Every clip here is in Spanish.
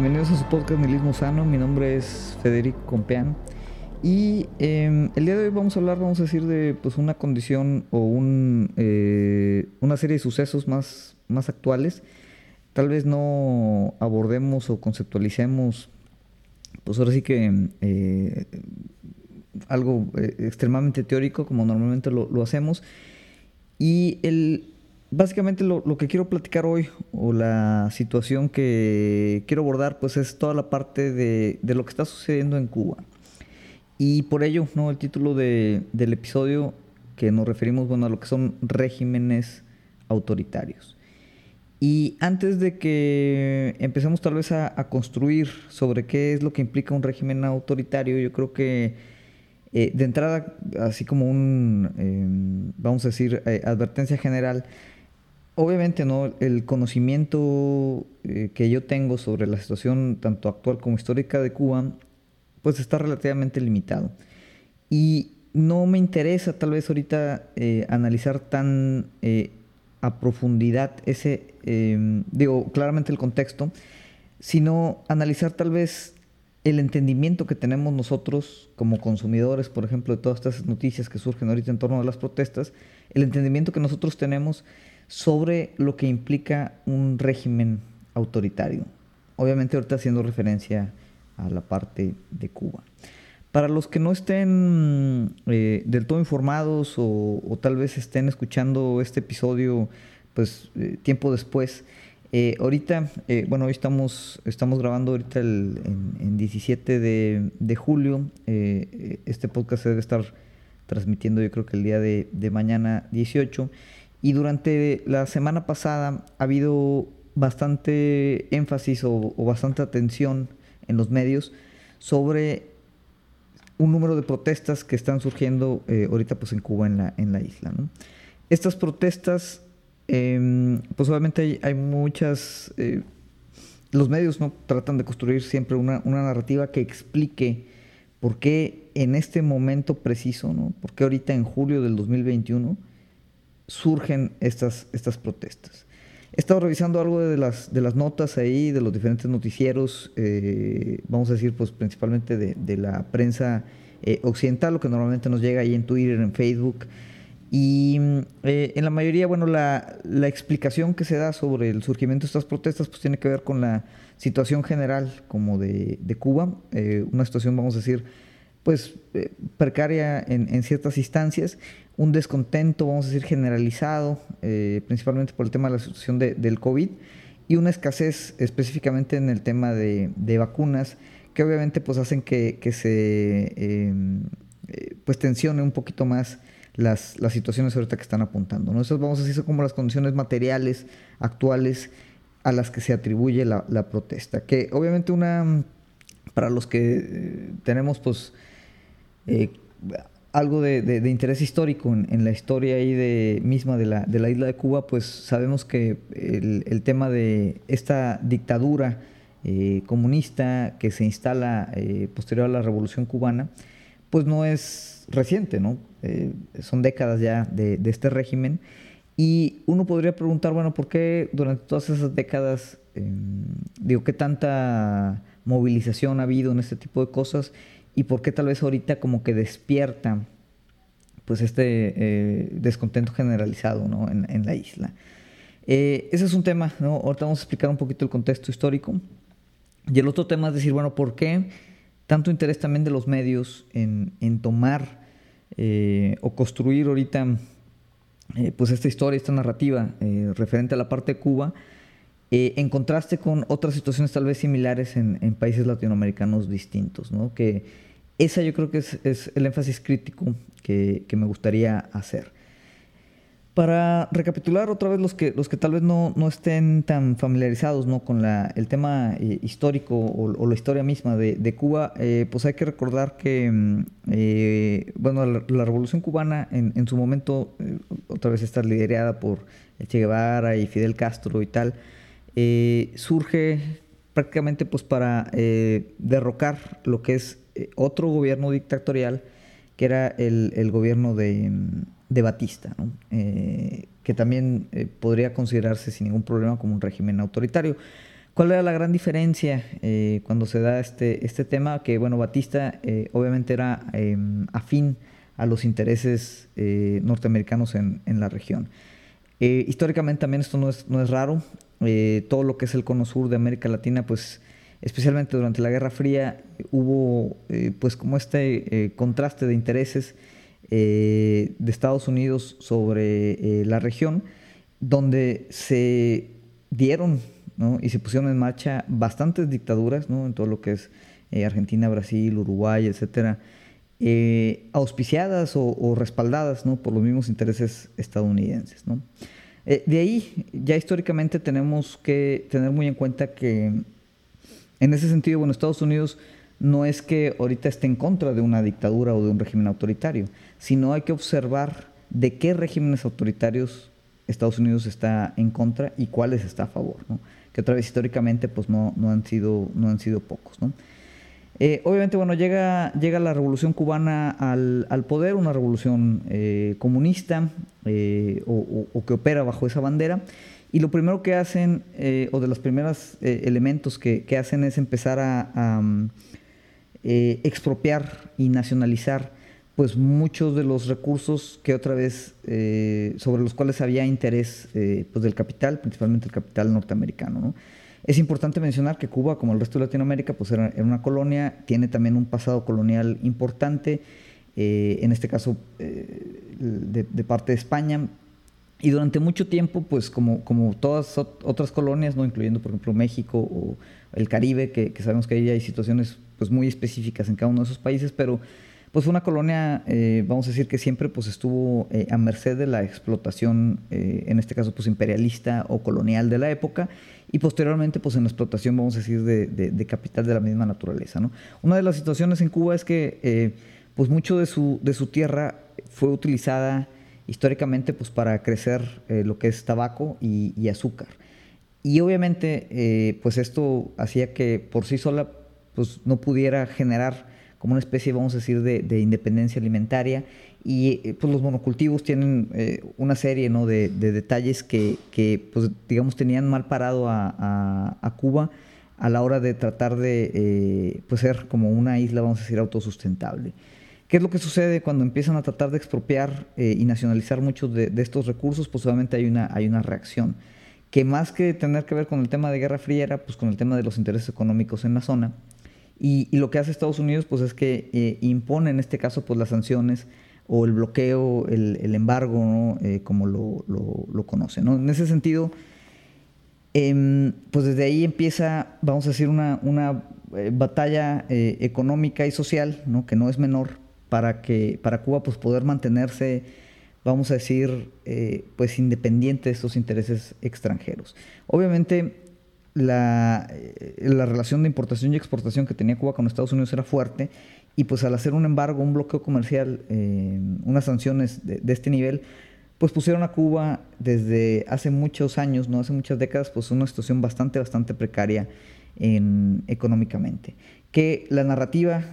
Bienvenidos a su podcast Nihilismo Sano. Mi nombre es Federico Compeán. Y em, el día de hoy vamos a hablar, vamos a decir, de pues, una condición o un, eh, una serie de sucesos más, más actuales. Tal vez no abordemos o conceptualicemos, pues ahora sí que eh, algo eh, extremadamente teórico, como normalmente lo hacemos. Y el, básicamente lo, que quiero platicar hoy o la situación que quiero abordar pues es toda la parte de, lo que está sucediendo en Cuba. Y por ello, ¿no? El título del episodio que nos referimos bueno, a lo que son regímenes autoritarios. Y antes de que empecemos tal vez a, construir sobre qué es lo que implica un régimen autoritario, yo creo que eh, de entrada, así como un, em, vamos a decir, eh, advertencia general, obviamente no el conocimiento eh, que yo tengo sobre la situación tanto actual como histórica de Cuba pues está relativamente limitado. Y no me interesa tal vez ahorita eh, analizar tan eh, a profundidad ese em, digo claramente el contexto sino analizar tal vez el entendimiento que tenemos nosotros como consumidores, por ejemplo, de todas estas noticias que surgen ahorita en torno a las protestas, el entendimiento que nosotros tenemos sobre lo que implica un régimen autoritario. Obviamente ahorita haciendo referencia a la parte de Cuba. Para los que no estén eh, del todo informados o, tal vez estén escuchando este episodio pues eh, tiempo después, eh, ahorita, bueno, hoy estamos, estamos grabando ahorita el, en, 17 de, de julio, este podcast se debe estar transmitiendo yo creo que el día de, de mañana 18 y durante la semana pasada ha habido bastante énfasis o, bastante atención en los medios sobre un número de protestas que están surgiendo eh, ahorita pues en Cuba, en la, en la isla. Estas protestas, em, pues obviamente hay, muchas... Eh, los medios ¿no? tratan de construir siempre una, una, narrativa que explique por qué en este momento preciso, ¿no? por qué ahorita en julio del 2021 surgen estas, estas protestas. He estado revisando algo de las, de las notas ahí, de los diferentes noticieros, eh, vamos a decir, pues principalmente de, la prensa eh, occidental, lo que normalmente nos llega ahí en Twitter, en Facebook. Y eh, en la mayoría, bueno, la, la, explicación que se da sobre el surgimiento de estas protestas, pues tiene que ver con la situación general como de, de Cuba, una situación, vamos a decir, pues precaria en, ciertas instancias un descontento, vamos a decir, generalizado, eh, principalmente por el tema de la situación del COVID, y una escasez específicamente en el tema de, vacunas, que obviamente pues hacen que, se em, eh, pues tensione un poquito más las, las, situaciones ahorita que están apuntando. ¿no? Esas vamos a decir como las condiciones materiales actuales a las que se atribuye la, protesta. Que obviamente una, para los que eh, tenemos pues algo de, interés histórico en, la historia ahí de, misma de la, isla de Cuba, pues sabemos que el, tema de esta dictadura eh, comunista que se instala eh, posterior a la Revolución Cubana, pues no es reciente, ¿no? Eh, son décadas ya de, este régimen. Y uno podría preguntar, bueno, ¿por qué durante todas esas décadas, em, digo, qué tanta movilización ha habido en este tipo de cosas? Y por qué tal vez ahorita como que despierta pues este eh, descontento generalizado en, la isla. Eh, ese es un tema, ¿no? ahorita vamos a explicar un poquito el contexto histórico. Y el otro tema es decir, bueno, ¿por qué tanto interés también de los medios en, tomar eh, o construir ahorita pues esta historia, esta narrativa referente a la parte de Cuba? en contraste con otras situaciones tal vez similares en, en países latinoamericanos distintos, ¿no? que esa yo creo que es, el énfasis crítico que, me gustaría hacer. Para recapitular otra vez los que, los que tal vez no, estén tan familiarizados ¿no? con la, el tema eh, histórico o, la historia misma de, Cuba, eh, pues hay que recordar que mm, eh, bueno, la, Revolución Cubana en, su momento, otra vez está liderada por Che Guevara y Fidel Castro y tal, surge prácticamente pues para derrocar lo que es otro gobierno dictatorial que era el, gobierno de, Batista, eh, que también eh, podría considerarse sin ningún problema como un régimen autoritario. ¿Cuál era la gran diferencia eh, cuando se da este, este tema? Que, bueno, Batista eh, obviamente era em, afín a los intereses eh, norteamericanos en, en, la región. históricamente también esto no es, no es raro. todo lo que es el cono sur de América Latina, pues especialmente durante la Guerra Fría, hubo pues como este contraste de intereses de Estados Unidos sobre la región, donde se dieron y se pusieron en marcha bastantes dictaduras, ¿no? En todo lo que es eh, Argentina, Brasil, Uruguay, etcétera, eh, auspiciadas o, respaldadas, ¿no? Por los mismos intereses estadounidenses, ¿no? Eh, de ahí, ya históricamente tenemos que tener muy en cuenta que, en ese sentido, bueno, Estados Unidos no es que ahorita esté en contra de una dictadura o de un régimen autoritario, sino hay que observar de qué regímenes autoritarios Estados Unidos está en contra y cuáles está a favor. ¿no? que otra vez históricamente pues no, no, han, sido, no han sido pocos. ¿no? Eh, obviamente, bueno, llega, llega la revolución cubana al, al poder, una revolución eh, comunista eh, o, que opera bajo esa bandera. Y lo primero que hacen, o de los primeros elementos que, que, hacen es empezar a, a expropiar y nacionalizar pues muchos de los recursos que otra vez eh, sobre los cuales había interés eh, pues del capital, principalmente el capital norteamericano. ¿no? Es importante mencionar que Cuba, como el resto de Latinoamérica, pues era, una colonia, tiene también un pasado colonial importante, eh, en este caso de, parte de España, y durante mucho tiempo, pues como, como todas otras colonias, ¿no? incluyendo por ejemplo México o el Caribe, que, que sabemos que ahí hay situaciones pues, muy específicas en cada uno de esos países, pero pues fue una colonia, eh, vamos a decir que siempre pues estuvo eh, a merced de la explotación, eh, en este caso pues imperialista o colonial de la época, y posteriormente pues en la explotación, vamos a decir, de, capital de la misma naturaleza. ¿no? Una de las situaciones en Cuba es que pues mucho de su, de su tierra fue utilizada históricamente pues para crecer lo que es tabaco y, azúcar. Y obviamente pues esto hacía que por sí sola pues no pudiera generar como una especie, vamos a decir, de, independencia alimentaria. Y eh, pues los monocultivos tienen eh, una serie ¿no? de, detalles que, pues, digamos, tenían mal parado a, a, Cuba a la hora de tratar de eh, pues ser como una isla, vamos a decir, autosustentable. ¿Qué es lo que sucede cuando empiezan a tratar de expropiar y nacionalizar muchos de, estos recursos? Pues obviamente hay una, hay una reacción que más que tener que ver con el tema de Guerra Fría era pues con el tema de los intereses económicos en la zona y, lo que hace Estados Unidos pues es que eh, impone en este caso pues las sanciones o el bloqueo, el, embargo, eh, como lo, lo, conoce. ¿no? En ese sentido, em, pues desde ahí empieza, vamos a decir, una, una eh, batalla económica y social, ¿no? que no es menor, para, que, para Cuba pues, poder mantenerse, vamos a decir, pues independiente de estos intereses extranjeros. Obviamente, la, eh, la, relación de importación y exportación que tenía Cuba con Estados Unidos era fuerte y pues al hacer un embargo, un bloqueo comercial, eh, unas sanciones de, este nivel, pues pusieron a Cuba desde hace muchos años, no hace muchas décadas, pues una situación bastante, bastante precaria en, económicamente. Que la narrativa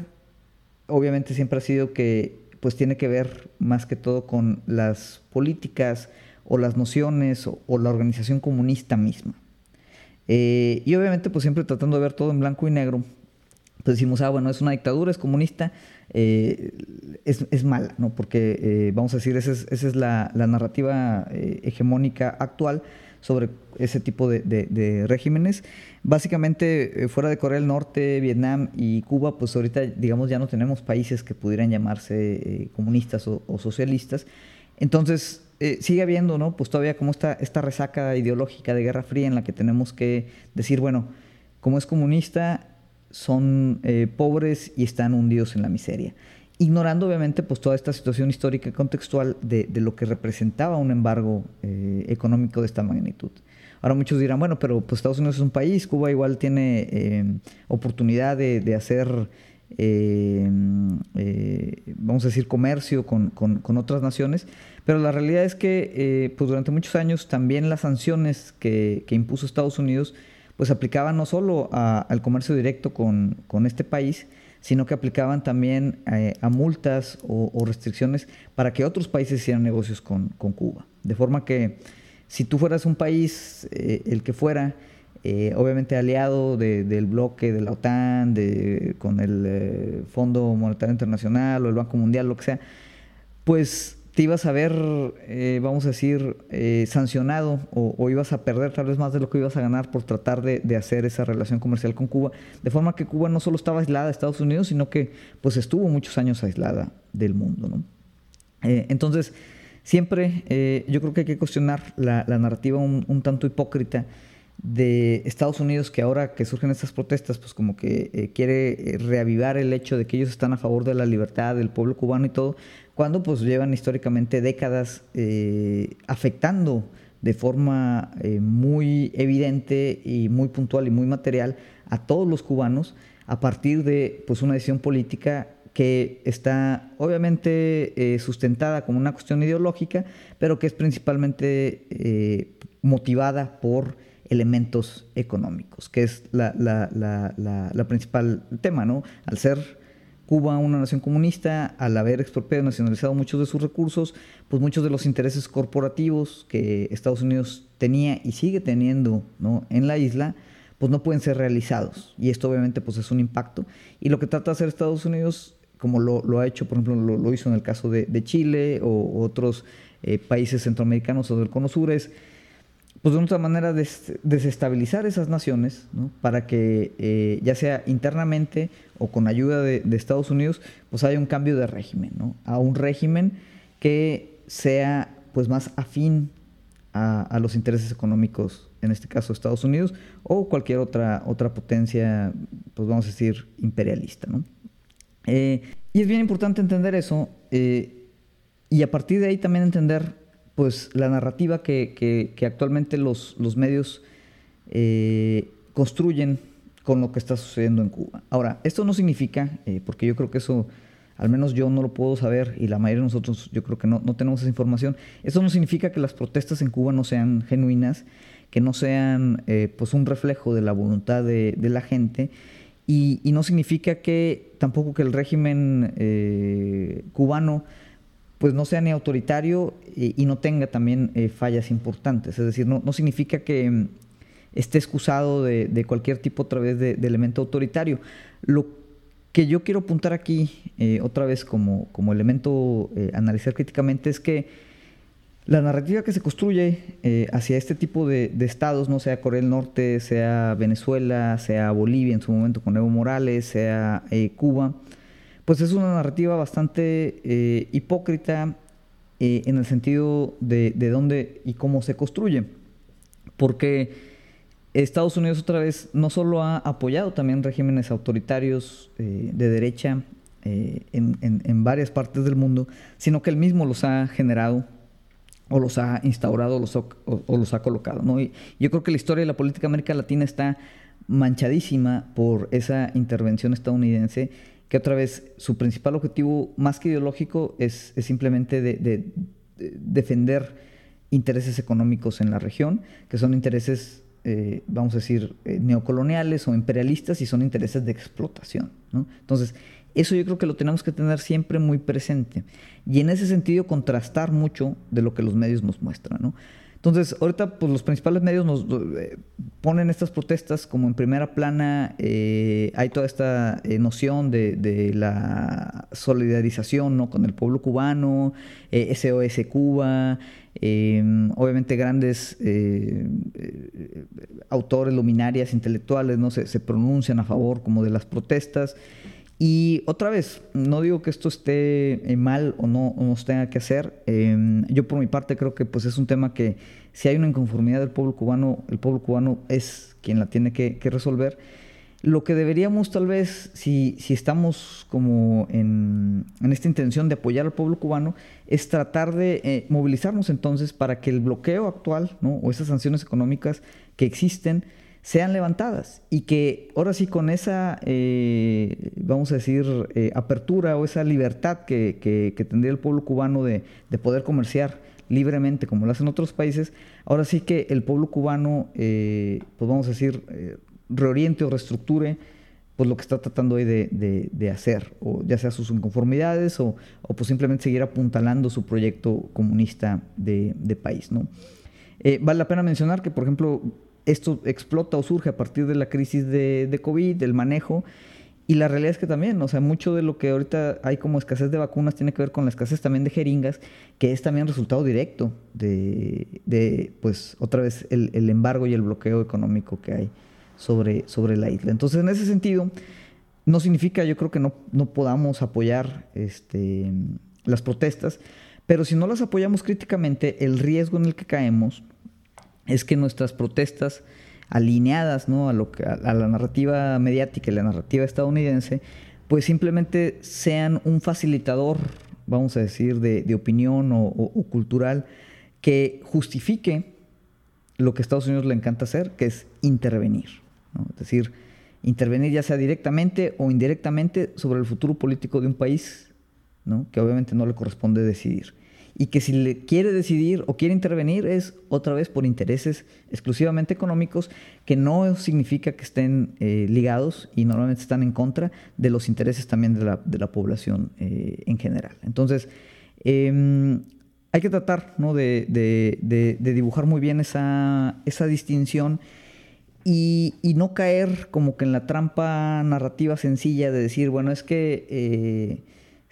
obviamente siempre ha sido que pues tiene que ver más que todo con las políticas o las nociones o la organización comunista misma. Eh, y obviamente, pues siempre tratando de ver todo en blanco y negro, pues decimos, ah, bueno, es una dictadura, es comunista, eh, es, es, mala, ¿no? Porque, eh, vamos a decir, esa es, esa es la, la, narrativa hegemónica actual sobre ese tipo de, de, regímenes. Básicamente, fuera de Corea del Norte, Vietnam y Cuba, pues ahorita, digamos, ya no tenemos países que pudieran llamarse comunistas o, socialistas. Entonces, eh, sigue habiendo, ¿no? Pues todavía como esta, resaca ideológica de Guerra Fría en la que tenemos que decir, bueno, como es comunista, son eh, pobres y están hundidos en la miseria. Ignorando obviamente pues toda esta situación histórica y contextual de, lo que representaba un embargo eh, económico de esta magnitud. Ahora muchos dirán, bueno, pero pues Estados Unidos es un país, Cuba igual tiene oportunidad de, hacer eh, eh, vamos a decir, comercio con, otras naciones, pero la realidad es que eh, pues durante muchos años también las sanciones que, impuso Estados Unidos pues aplicaban no solo al comercio directo con, este país, sino que aplicaban también a multas o, restricciones para que otros países hicieran negocios con, Cuba. De forma que si tú fueras un país, el que fuera, eh, obviamente aliado del bloque de la OTAN, de, con el eh, Fondo Monetario Internacional o el Banco Mundial, lo que sea, pues te ibas a ver, eh, vamos a decir, sancionado o, ibas a perder tal vez más de lo que ibas a ganar por tratar de, hacer esa relación comercial con Cuba. De forma que Cuba no solo estaba aislada de Estados Unidos, sino que pues estuvo muchos años aislada del mundo. ¿no? entonces, Siempre yo creo que hay que cuestionar la, narrativa un, tanto hipócrita de Estados Unidos que ahora que surgen estas protestas, pues como que eh, quiere eh, reavivar el hecho de que ellos están a favor de la libertad del pueblo cubano y todo, cuando pues llevan históricamente décadas eh, afectando de forma muy evidente y muy puntual y muy material a todos los cubanos a partir de pues una decisión política que está obviamente sustentada como una cuestión ideológica, pero que es principalmente motivada por elementos económicos, que es la, principal tema, ¿no? Al ser Cuba una nación comunista, al haber expropiado y nacionalizado muchos de sus recursos, pues muchos de los intereses corporativos que Estados Unidos tenía y sigue teniendo ¿no? en la isla, pues no pueden ser realizados. Y esto obviamente pues es un impacto. Y lo que trata de hacer Estados Unidos, como lo, ha hecho, por ejemplo, lo, hizo en el caso de, Chile o otros eh, países centroamericanos o del Cono Sur, es pues de otra manera desestabilizar esas naciones, para que eh, ya sea internamente o con ayuda de, Estados Unidos, pues haya un cambio de régimen, ¿no? a un régimen que sea pues más afín a, los intereses económicos, en este caso Estados Unidos, o cualquier otra, otra potencia, pues vamos a decir, imperialista. ¿no? Eh, y es bien importante entender eso, eh, y a partir de ahí también entender pues la narrativa que, actualmente los, los medios eh, construyen con lo que está sucediendo en Cuba. Ahora, esto no significa, eh, porque yo creo que eso, al menos yo no lo puedo saber y la mayoría de nosotros yo creo que no, tenemos esa información, esto no significa que las protestas en Cuba no sean genuinas, que no sean eh, pues un reflejo de la voluntad de, la gente y, y, no significa que tampoco que el régimen cubano pues no sea ni autoritario y, no tenga también eh, fallas importantes. Es decir, no, significa que mm, esté excusado de, cualquier tipo otra vez de, elemento autoritario. Lo que yo quiero apuntar aquí, eh, otra vez como, como elemento eh, analizar críticamente, es que la narrativa que se construye hacia este tipo de, estados, no sea Corea del Norte, sea Venezuela, sea Bolivia en su momento con Evo Morales, sea Cuba, pues es una narrativa bastante eh, hipócrita eh, en el sentido de, dónde y cómo se construye. Porque Estados Unidos otra vez no solo ha apoyado también regímenes autoritarios eh, de derecha en, varias partes del mundo, sino que él mismo los ha generado o los ha instaurado o, los ha colocado. ¿no? Y yo creo que la historia de la política América Latina está manchadísima por esa intervención estadounidense que otra vez su principal objetivo, más que ideológico, es, simplemente de, defender intereses económicos en la región, que son intereses, eh, vamos a decir, eh, neocoloniales o imperialistas y son intereses de explotación. Entonces, eso yo creo que lo tenemos que tener siempre muy presente. Y en ese sentido, contrastar mucho de lo que los medios nos muestran. ¿no? Entonces, ahorita pues, los principales medios nos eh, ponen estas protestas como en primera plana. Eh, hay toda esta eh, noción de, la solidarización ¿no? con el pueblo cubano, SOS Cuba, em, obviamente grandes autores, luminarias, intelectuales, ¿no? Se, se, pronuncian a favor como de las protestas. Y otra vez, no digo que esto esté eh, mal o no, se tenga que hacer. Em, yo por mi parte creo que pues es un tema que si hay una inconformidad del pueblo cubano, el pueblo cubano es quien la tiene que, resolver. Lo que deberíamos tal vez, si, si estamos como en, esta intención de apoyar al pueblo cubano, es tratar de eh, movilizarnos entonces para que el bloqueo actual ¿no? o esas sanciones económicas que existen, sean levantadas y que ahora sí con esa, eh, vamos a decir, eh, apertura o esa libertad que, tendría el pueblo cubano de, poder comerciar libremente como lo hacen otros países, ahora sí que el pueblo cubano, eh, pues vamos a decir, reoriente o reestructure pues lo que está tratando hoy de, hacer, o ya sea sus inconformidades o, o, pues simplemente seguir apuntalando su proyecto comunista de, país. ¿no? vale la pena mencionar que, por ejemplo, esto explota o surge a partir de la crisis de, COVID, del manejo. Y la realidad es que también, o sea, mucho de lo que ahorita hay como escasez de vacunas tiene que ver con la escasez también de jeringas, que es también resultado directo de, pues, otra vez, el, el, embargo y el bloqueo económico que hay sobre, sobre la isla. Entonces, en ese sentido, no significa, yo creo que no, no podamos apoyar este, las protestas, pero si no las apoyamos críticamente, el riesgo en el que caemos es que nuestras protestas alineadas ¿no? a, lo a, la narrativa mediática y la narrativa estadounidense, pues simplemente sean un facilitador, vamos a decir, de, de opinión o, cultural que justifique lo que a Estados Unidos le encanta hacer, que es intervenir. Es decir, intervenir ya sea directamente o indirectamente sobre el futuro político de un país, ¿no? que obviamente no le corresponde decidir y que si le quiere decidir o quiere intervenir es otra vez por intereses exclusivamente económicos que no significa que estén eh, ligados y normalmente están en contra de los intereses también de la, de la población eh, en general. Entonces, eh, hay que tratar ¿no? de, de, de, dibujar muy bien esa, esa distinción y, y, no caer como que en la trampa narrativa sencilla de decir, bueno, es que eh,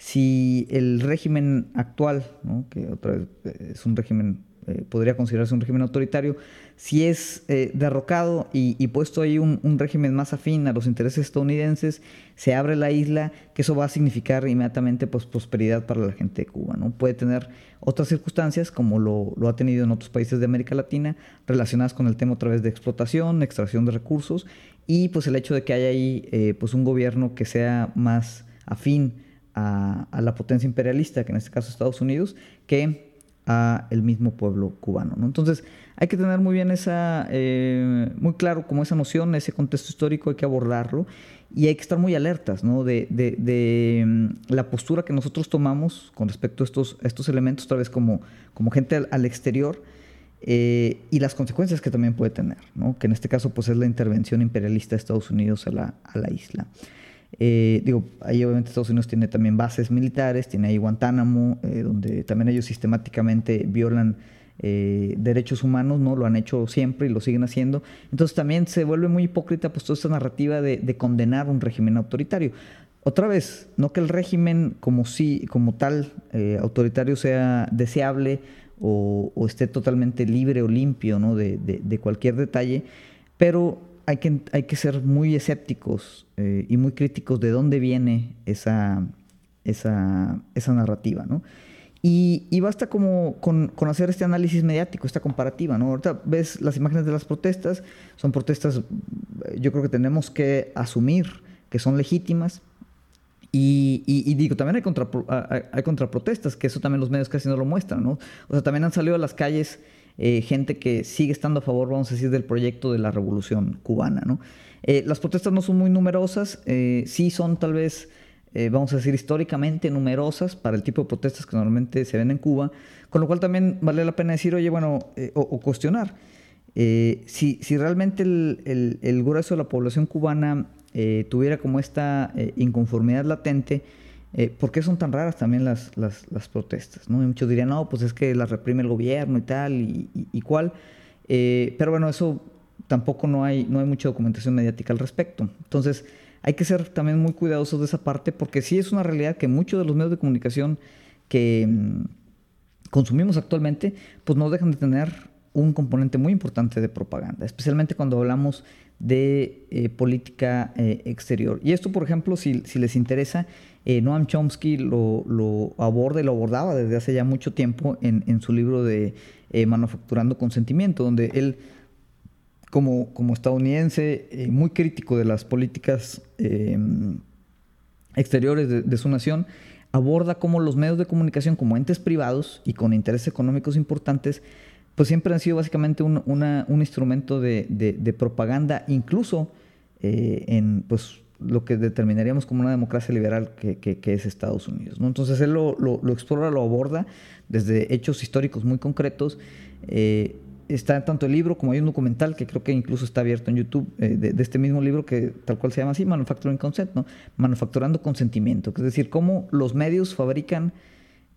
si el régimen actual, que otra vez eh, es un régimen, eh, podría considerarse un régimen autoritario, si es eh, derrocado y, y, puesto ahí un, un, régimen más afín a los intereses estadounidenses, se abre la isla, que eso va a significar inmediatamente pues, prosperidad para la gente de Cuba. ¿no? Puede tener otras circunstancias, como lo, lo, ha tenido en otros países de América Latina, relacionadas con el tema otra vez de explotación, extracción de recursos, y pues el hecho de que haya ahí eh, pues un gobierno que sea más afín a, la potencia imperialista, que en este caso Estados Unidos, que a el mismo pueblo cubano. ¿no? Entonces hay que tener muy bien esa, eh, muy claro como esa noción, ese contexto histórico, hay que abordarlo y hay que estar muy alertas ¿no? de, de, um, la postura que nosotros tomamos con respecto a estos, estos elementos, tal vez como, como gente al, al exterior. Eh, y las consecuencias que también puede tener, ¿no? que en este caso pues es la intervención imperialista de Estados Unidos a la, a la isla. Eh, digo, ahí obviamente Estados Unidos tiene también bases militares, tiene ahí Guantánamo, eh, donde también ellos sistemáticamente violan eh, derechos humanos, ¿no? Lo han hecho siempre y lo siguen haciendo. Entonces también se vuelve muy hipócrita pues toda esta narrativa de, de condenar un régimen autoritario. Otra vez, no que el régimen como, sí, como tal eh, autoritario sea deseable o, o, esté totalmente libre o limpio ¿no? de, de, de cualquier detalle, pero hay que, hay que ser muy escépticos eh, y muy críticos de dónde viene esa, esa, esa narrativa, ¿no? Y, y basta como con, con, hacer este análisis mediático, esta comparativa, ¿no? Ahorita ves las imágenes de las protestas, son protestas, yo creo que tenemos que asumir que son legítimas, y, y, y, digo, también hay, contra, hay contraprotestas, que eso también los medios casi no lo muestran, ¿no? O sea, también han salido a las calles eh, gente que sigue estando a favor, vamos a decir, del proyecto de la revolución cubana, ¿no? Eh, las protestas no son muy numerosas, eh, sí son tal vez, vamos a decir, históricamente numerosas para el tipo de protestas que normalmente se ven en Cuba, con lo cual también vale la pena decir, oye, bueno, o, cuestionar. si, si realmente el, grueso de la población cubana tuviera como esta inconformidad latente, eh, ¿Por qué son tan raras también las, las, protestas? Y muchos dirían, no, pues es que las reprime el gobierno y tal, y, y, cuál. Eh, pero bueno, eso tampoco no hay, no hay mucha documentación mediática al respecto. Entonces, hay que ser también muy cuidadosos de esa parte, porque sí es una realidad que muchos de los medios de comunicación que mmm, consumimos actualmente, pues no dejan de tener un componente muy importante de propaganda, especialmente cuando hablamos de eh, política exterior. Y esto, por ejemplo, si, si les interesa, eh, Noam Chomsky lo, lo, aborda y lo abordaba desde hace ya mucho tiempo en, su libro de eh, Manufacturando Consentimiento, donde él, como, estadounidense, eh, muy crítico de las políticas exteriores de, su nación, aborda cómo los medios de comunicación como entes privados y con intereses económicos importantes, pues siempre han sido básicamente un, instrumento de, de, propaganda, incluso en pues lo que determinaríamos como una democracia liberal que, es Estados Unidos. Entonces él lo, lo, lo, explora, lo aborda desde hechos históricos muy concretos. Eh, está tanto el libro como hay un documental que creo que incluso está abierto en YouTube eh, de, de, este mismo libro que tal cual se llama así, Manufacturing Consent, ¿no? Manufacturando consentimiento, es decir, cómo los medios fabrican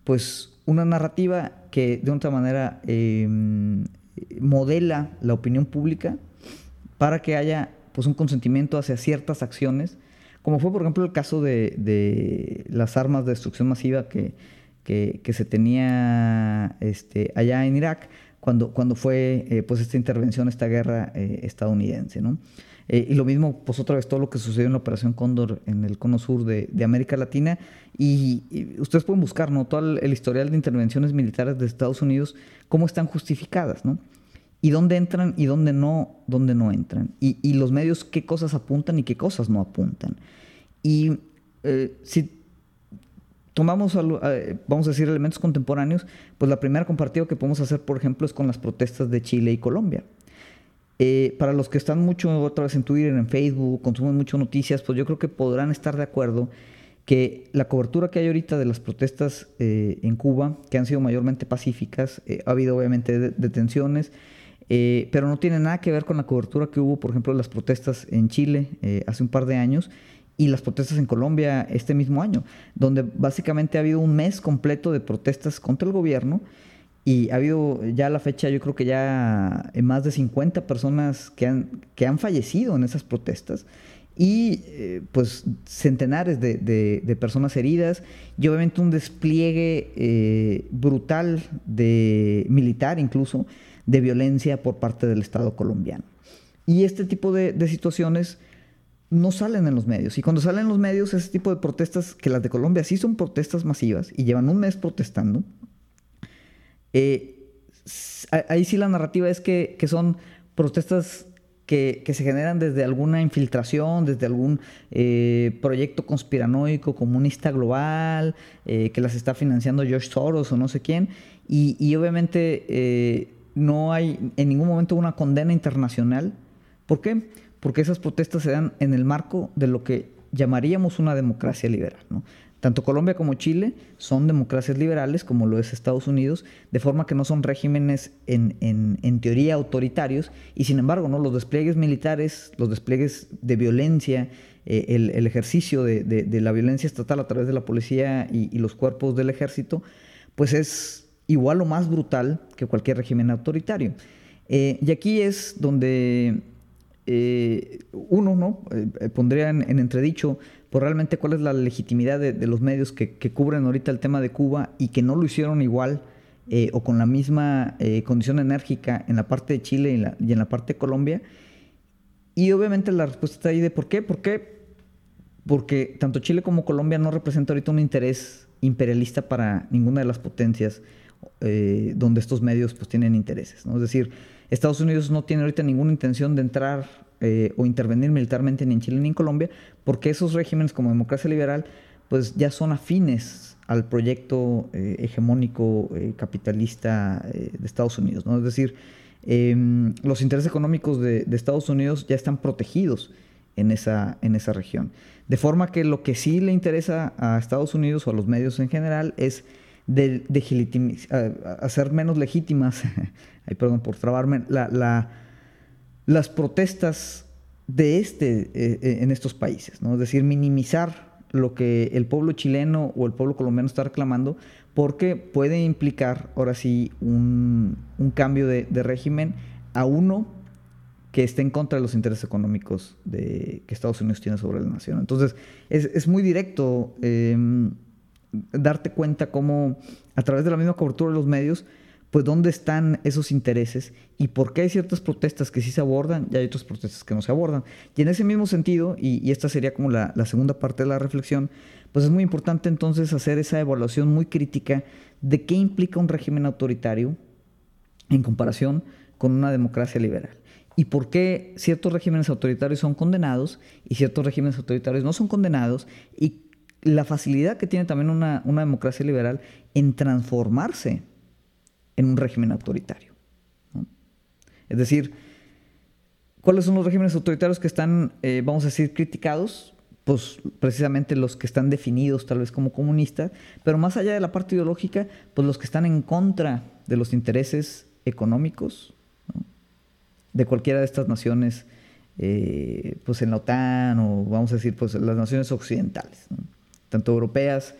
pues una narrativa que de otra manera eh, modela la opinión pública para que haya pues, un consentimiento hacia ciertas acciones, como fue por ejemplo el caso de, las armas de destrucción masiva que, que, se tenía este, allá en Irak cuando, cuando fue eh, pues esta intervención, esta guerra eh, estadounidense. ¿no? Eh, y lo mismo, pues otra vez todo lo que sucedió en la Operación Cóndor en el cono sur de, América Latina. Y, ustedes pueden buscar, ¿no? Todo el, historial de intervenciones militares de Estados Unidos, cómo están justificadas, ¿no? Y dónde entran y dónde no, dónde no entran. Y, los medios, qué cosas apuntan y qué cosas no apuntan. Y eh, si tomamos, eh, vamos a decir, elementos contemporáneos, pues la primera compartida que podemos hacer, por ejemplo, es con las protestas de Chile y Colombia. Eh, para los que están mucho otra vez en Twitter, en Facebook, consumen mucho noticias, pues yo creo que podrán estar de acuerdo que la cobertura que hay ahorita de las protestas eh, en Cuba, que han sido mayormente pacíficas, eh, ha habido obviamente detenciones, pero no tiene nada que ver con la cobertura que hubo, por ejemplo, de las protestas en Chile hace un par de años y las protestas en Colombia este mismo año, donde básicamente ha habido un mes completo de protestas contra el gobierno y ha habido ya a la fecha, yo creo que ya más de 50 personas que han, que han fallecido en esas protestas y eh, pues centenares de, personas heridas y obviamente un despliegue eh, brutal de militar incluso de violencia por parte del Estado colombiano. Y este tipo de, situaciones no salen en los medios. Y cuando salen en los medios, ese tipo de protestas, que las de Colombia sí son protestas masivas y llevan un mes protestando, eh, ahí sí la narrativa es que, son protestas que, se generan desde alguna infiltración, desde algún eh, proyecto conspiranoico comunista global, eh, que las está financiando George Soros o no sé quién, y, obviamente no hay en ningún momento una condena internacional. ¿Por qué? Porque esas protestas se dan en el marco de lo que llamaríamos una democracia liberal. Tanto Colombia como Chile son democracias liberales, como lo es Estados Unidos, de forma que no son regímenes en, teoría autoritarios, y sin embargo, ¿no? los despliegues militares, los despliegues de violencia, eh, el, ejercicio de, la violencia estatal a través de la policía y, los cuerpos del ejército, pues es igual o más brutal que cualquier régimen autoritario. Eh, y aquí es donde eh, uno ¿no? pondría en entredicho por realmente cuál es la legitimidad de, los medios que, cubren ahorita el tema de Cuba y que no lo hicieron igual eh, o con la misma eh, condición enérgica en la parte de Chile y, en la parte de Colombia. Y obviamente la respuesta está ahí de por qué. ¿Por qué? Porque tanto Chile como Colombia no representan ahorita un interés imperialista para ninguna de las potencias eh, donde estos medios pues tienen intereses. ¿no? Es decir, Estados Unidos no tiene ahorita ninguna intención de entrar eh, o intervenir militarmente ni en Chile ni en Colombia, porque esos regímenes como democracia liberal pues ya son afines al proyecto eh, hegemónico capitalista de Estados Unidos. ¿no? Es decir, em, los intereses económicos de, Estados Unidos ya están protegidos en esa, en esa región. De forma que lo que sí le interesa a Estados Unidos o a los medios en general es de, hacer menos legítimas, ay, perdón por trabarme, la, la las protestas de este, eh, eh, en estos países, ¿no? es decir, minimizar lo que el pueblo chileno o el pueblo colombiano está reclamando, porque puede implicar ahora sí un, cambio de, régimen a uno que esté en contra de los intereses económicos de, que Estados Unidos tiene sobre la nación. Entonces, es, muy directo em, darte cuenta cómo a través de la misma cobertura de los medios, pues dónde están esos intereses y por qué hay ciertas protestas que sí se abordan y hay otras protestas que no se abordan. Y en ese mismo sentido, y, esta sería como la, segunda parte de la reflexión, pues es muy importante entonces hacer esa evaluación muy crítica de qué implica un régimen autoritario en comparación con una democracia liberal. Y por qué ciertos regímenes autoritarios son condenados y ciertos regímenes autoritarios no son condenados y la facilidad que tiene también una, una democracia liberal en transformarse en un régimen autoritario. Es decir, ¿cuáles son los regímenes autoritarios que están, eh, vamos a decir, criticados? Pues precisamente los que están definidos tal vez como comunistas, pero más allá de la parte ideológica, pues los que están en contra de los intereses económicos de cualquiera de estas naciones, eh, pues en la OTAN o vamos a decir, pues las naciones occidentales, tanto europeas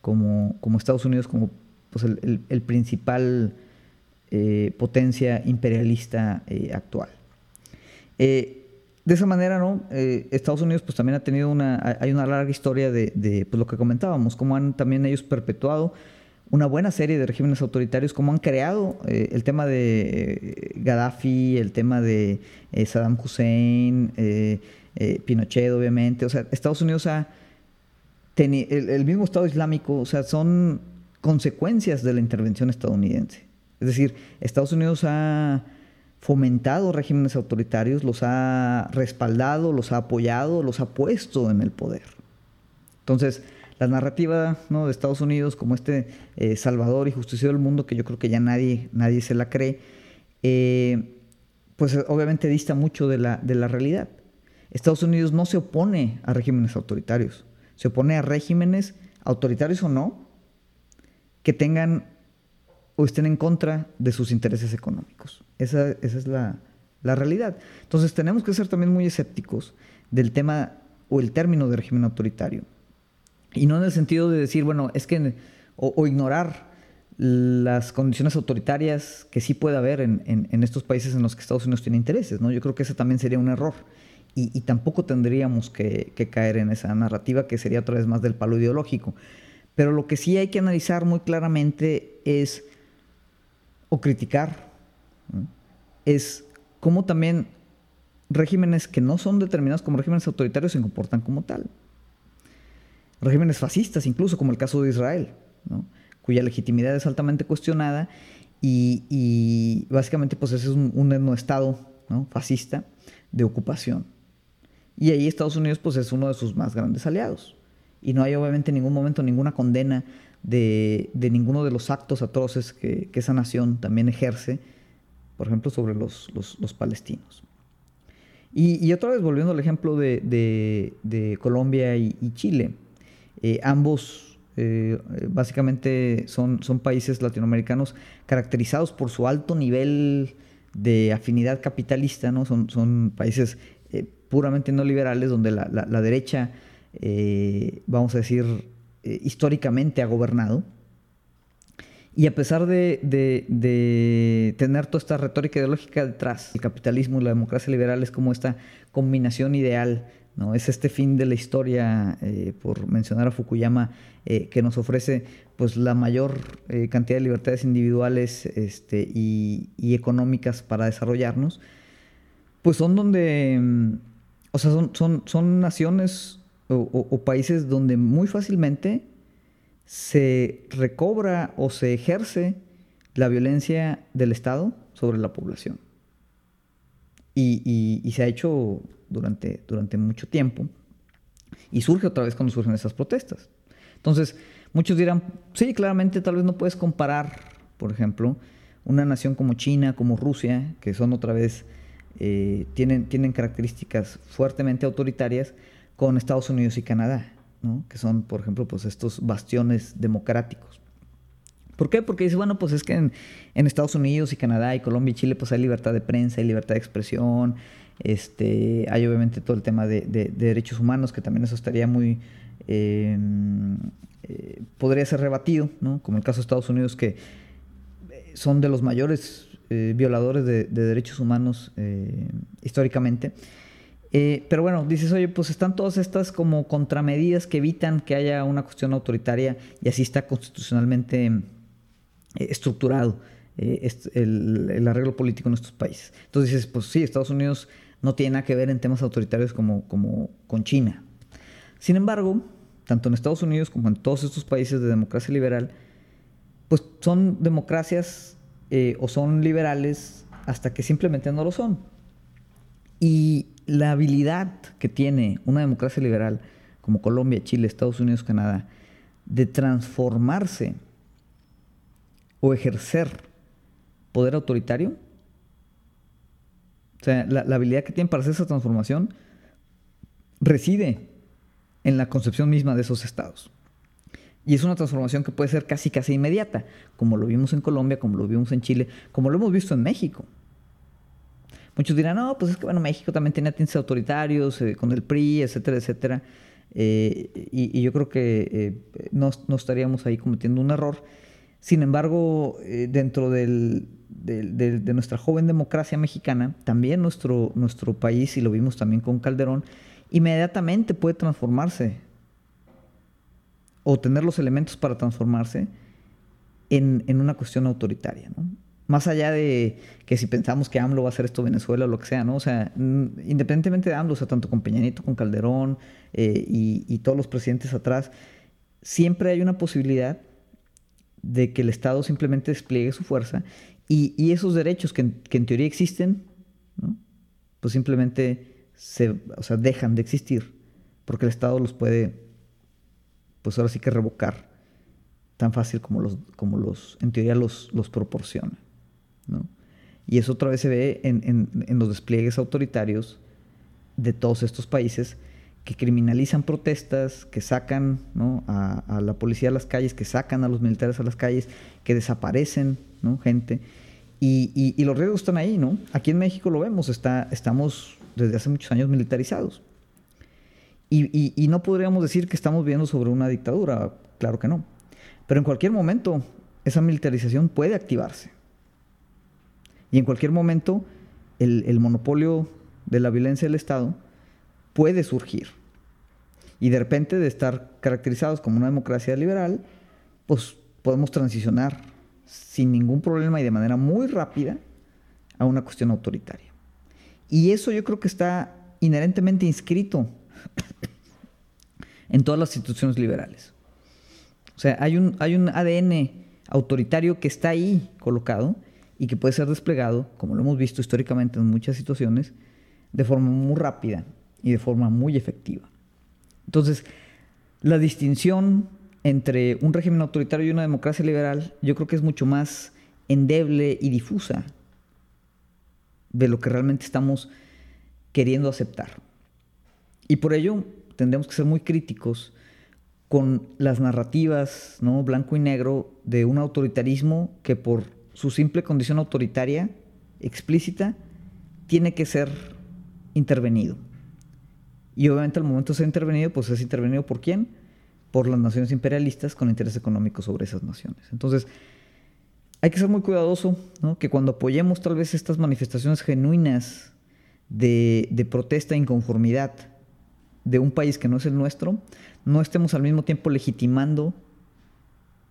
como, como Estados Unidos, como pues el, principal eh, potencia imperialista eh, actual. de esa manera, ¿no? Estados Unidos pues también ha tenido una, hay una larga historia de, pues, lo que comentábamos, cómo han también ellos perpetuado una buena serie de regímenes autoritarios, como han creado eh, el tema de eh, Gaddafi, el tema de eh, Saddam Hussein, Pinochet, obviamente. O sea, Estados Unidos ha el, mismo Estado Islámico, o sea, son consecuencias de la intervención estadounidense. Es decir, Estados Unidos ha fomentado regímenes autoritarios, los ha respaldado, los ha apoyado, los ha puesto en el poder. Entonces, la narrativa de Estados Unidos como este eh, salvador y justiciero del mundo, que yo creo que ya nadie, nadie se la cree, eh, pues obviamente dista mucho de la, de la realidad. Estados Unidos no se opone a regímenes autoritarios, se opone a regímenes autoritarios o no, que tengan o estén en contra de sus intereses económicos. Esa, es la, la, realidad. Entonces tenemos que ser también muy escépticos del tema o el término de régimen autoritario. Y no en el sentido de decir, bueno, es que, o, ignorar las condiciones autoritarias que sí puede haber en, estos países en los que Estados Unidos tiene intereses, ¿no? Yo creo que ese también sería un error. Y, tampoco tendríamos que, caer en esa narrativa que sería otra vez más del palo ideológico. Pero lo que sí hay que analizar muy claramente es, o criticar, es cómo también regímenes que no son determinados como regímenes autoritarios se comportan como tal regímenes fascistas, incluso como el caso de Israel, cuya legitimidad es altamente cuestionada y, básicamente pues ese es un, un estado fascista de ocupación. Y ahí Estados Unidos pues es uno de sus más grandes aliados. Y no hay obviamente en ningún momento ninguna condena de, ninguno de los actos atroces que, esa nación también ejerce, por ejemplo, sobre los, palestinos. Y, otra vez volviendo al ejemplo de, Colombia y Chile, eh, ambos eh, básicamente son, son países latinoamericanos caracterizados por su alto nivel de afinidad capitalista, ¿no? Son, son países puramente no liberales donde la, derecha, vamos a decir, históricamente ha gobernado. Y a pesar de, de, tener toda esta retórica ideológica detrás, el capitalismo y la democracia liberal es como esta combinación ideal ¿no? Es este fin de la historia, eh, por mencionar a Fukuyama, eh, que nos ofrece pues, la mayor eh, cantidad de libertades individuales este, y, económicas para desarrollarnos, pues son donde, mm, o sea, son, son, son naciones o, países donde muy fácilmente se recobra o se ejerce la violencia del Estado sobre la población. y se ha hecho durante, durante mucho tiempo. Y surge otra vez cuando surgen esas protestas. Entonces, muchos dirán, sí, claramente tal vez no puedes comparar, por ejemplo, una nación como China, como Rusia, que son otra vez, eh, tienen, tienen características fuertemente autoritarias, con Estados Unidos y Canadá, ¿no? que son, por ejemplo, pues estos bastiones democráticos. ¿Por qué? Porque dice, bueno, pues es que en, Estados Unidos y Canadá y Colombia y Chile pues hay libertad de prensa, hay libertad de expresión, este, hay obviamente todo el tema de, derechos humanos, que también eso estaría muy... Em, eh, podría ser rebatido, ¿no? como el caso de Estados Unidos, que eh, son de los mayores eh, violadores de, derechos humanos históricamente. pero bueno, dices, oye, pues están todas estas como contramedidas que evitan que haya una cuestión autoritaria y así está constitucionalmente estructurado el, el, arreglo político en estos países. Entonces dices, pues sí, Estados Unidos no tiene nada que ver en temas autoritarios como, como con China. Sin embargo, tanto en Estados Unidos como en todos estos países de democracia liberal, pues son democracias eh, o son liberales hasta que simplemente no lo son. Y la habilidad que tiene una democracia liberal como Colombia, Chile, Estados Unidos, Canadá, de transformarse o ejercer poder autoritario, o sea, la, habilidad que tienen para hacer esa transformación reside en la concepción misma de esos estados. Y es una transformación que puede ser casi casi inmediata, como lo vimos en Colombia, como lo vimos en Chile, como lo hemos visto en México. Muchos dirán, no, pues es que bueno, México también tenía tintes autoritarios, eh, con el PRI, etcétera, etcétera. Eh, y, yo creo que eh, no, estaríamos ahí cometiendo un error. Sin embargo, dentro de, nuestra joven democracia mexicana, también nuestro, nuestro país, y lo vimos también con Calderón, inmediatamente puede transformarse o tener los elementos para transformarse en, en una cuestión autoritaria. Más allá de que si pensamos que AMLO va a hacer esto Venezuela o lo que sea, ¿no? O sea, independientemente de AMLO, o sea, tanto con Peña Nieto, con Calderón eh, y, todos los presidentes atrás, siempre hay una posibilidad de que el Estado simplemente despliegue su fuerza y, esos derechos que, en teoría existen, pues simplemente se, o sea, dejan de existir porque el Estado los puede, pues ahora sí que revocar tan fácil como los, como los en teoría los, los proporciona. Y eso otra vez se ve en, los despliegues autoritarios de todos estos países que criminalizan protestas, que sacan a, la policía a las calles, que sacan a los militares a las calles, que desaparecen gente. Y, los riesgos están ahí, ¿no? Aquí en México lo vemos, está, estamos desde hace muchos años militarizados. Y, no podríamos decir que estamos viviendo sobre una dictadura, claro que no. Pero en cualquier momento esa militarización puede activarse. Y en cualquier momento el, monopolio de la violencia del Estado puede surgir. Y de repente de estar caracterizados como una democracia liberal, pues podemos transicionar sin ningún problema y de manera muy rápida a una cuestión autoritaria. Y eso yo creo que está inherentemente inscrito en todas las instituciones liberales. O sea, hay un, hay un ADN autoritario que está ahí colocado y que puede ser desplegado, como lo hemos visto históricamente en muchas situaciones, de forma muy rápida y de forma muy efectiva. Entonces, la distinción entre un régimen autoritario y una democracia liberal yo creo que es mucho más endeble y difusa de lo que realmente estamos queriendo aceptar. Y por ello tendremos que ser muy críticos con las narrativas, ¿no? blanco y negro, de un autoritarismo que por su simple condición autoritaria, explícita, tiene que ser intervenido. Y obviamente al momento de ser intervenido, pues es intervenido por quién? Por las naciones imperialistas con interés económico sobre esas naciones. Entonces, hay que ser muy cuidadoso, que cuando apoyemos tal vez estas manifestaciones genuinas de, de protesta e inconformidad de un país que no es el nuestro, no estemos al mismo tiempo legitimando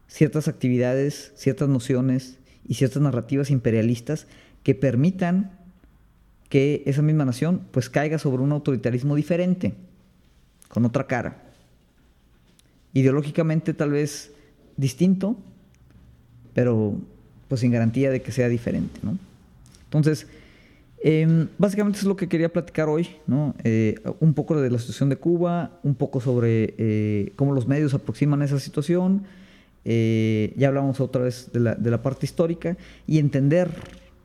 ciertas actividades, ciertas nociones y ciertas narrativas imperialistas que permitan que esa misma nación pues caiga sobre un autoritarismo diferente, con otra cara. Ideológicamente tal vez distinto, pero pues sin garantía de que sea diferente, ¿no? Entonces, em, básicamente es lo que quería platicar hoy, ¿no? Eh, un poco de la situación de Cuba, un poco sobre eh, cómo los medios aproximan esa situación, eh, ya hablamos otra vez de la, parte histórica, y entender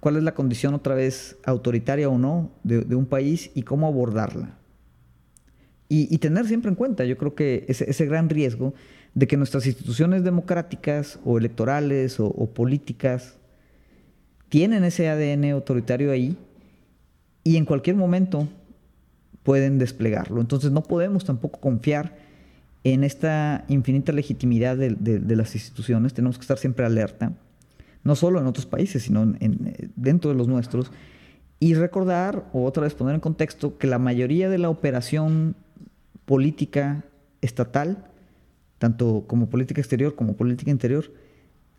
cuál es la condición otra vez autoritaria o no de, un país y cómo abordarla. Y, tener siempre en cuenta, yo creo que ese, gran riesgo de que nuestras instituciones democráticas o electorales o políticas tienen ese ADN autoritario ahí y en cualquier momento pueden desplegarlo. Entonces no podemos tampoco confiar en esta infinita legitimidad de, las instituciones. Tenemos que estar siempre alerta, no solo en otros países, sino en, dentro de los nuestros, y recordar, o otra vez poner en contexto, que la mayoría de la operación política estatal, tanto como política exterior como política interior,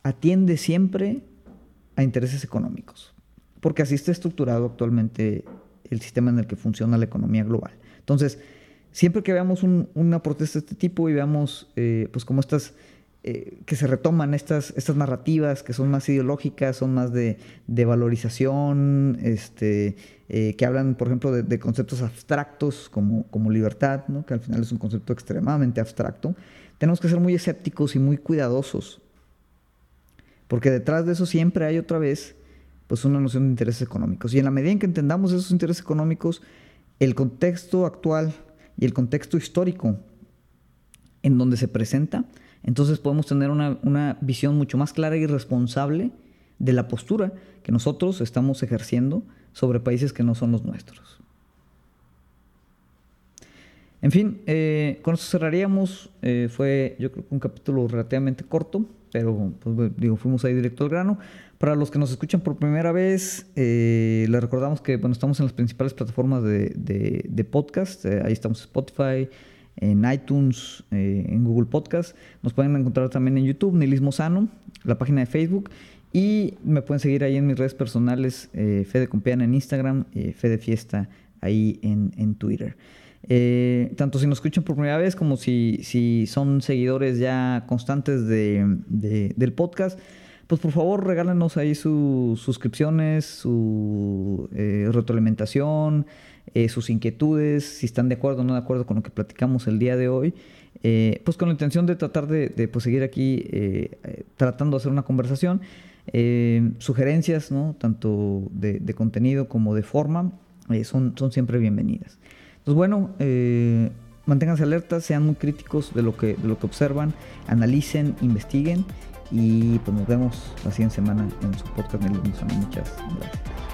atiende siempre a intereses económicos, porque así está estructurado actualmente el sistema en el que funciona la economía global. Entonces, siempre que veamos una protesta de este tipo y veamos eh, pues como estas eh, que se retoman estas, estas narrativas que son más ideológicas, son más de, valorización, este, eh, que hablan, por ejemplo, de, conceptos abstractos como, como libertad, ¿no? que al final es un concepto extremadamente abstracto, tenemos que ser muy escépticos y muy cuidadosos, porque detrás de eso siempre hay otra vez pues una noción de intereses económicos. Y en la medida en que entendamos esos intereses económicos, el contexto actual y el contexto histórico en donde se presenta, entonces podemos tener una, visión mucho más clara y responsable de la postura que nosotros estamos ejerciendo sobre países que no son los nuestros. En fin, eh, con esto cerraríamos. Eh, fue, yo creo un capítulo relativamente corto, pero pues, digo, fuimos ahí directo al grano. Para los que nos escuchan por primera vez, eh, les recordamos que bueno, estamos en las principales plataformas de, de, podcast. ahí estamos Spotify, en iTunes, en Google Podcast. Nos pueden encontrar también en YouTube, Nilismo Sano, la página de Facebook. Y me pueden seguir ahí en mis redes personales, Fede Compian en Instagram, Fede Fiesta ahí en, en Twitter. Eh, tanto si nos escuchan por primera vez como si, si son seguidores ya constantes de, del podcast, pues por favor regálenos ahí sus suscripciones, su eh, retroalimentación, eh, sus inquietudes, si están de acuerdo o no de acuerdo con lo que platicamos el día de hoy. pues con la intención de tratar de, pues, seguir aquí tratando de hacer una conversación. sugerencias, ¿no? tanto de, de, contenido como de forma, son, son siempre bienvenidas. Pues bueno, eh, manténganse alertas, sean muy críticos de lo que, de lo que observan, analicen, investiguen y pues nos vemos la siguiente semana en su podcast Muchas gracias.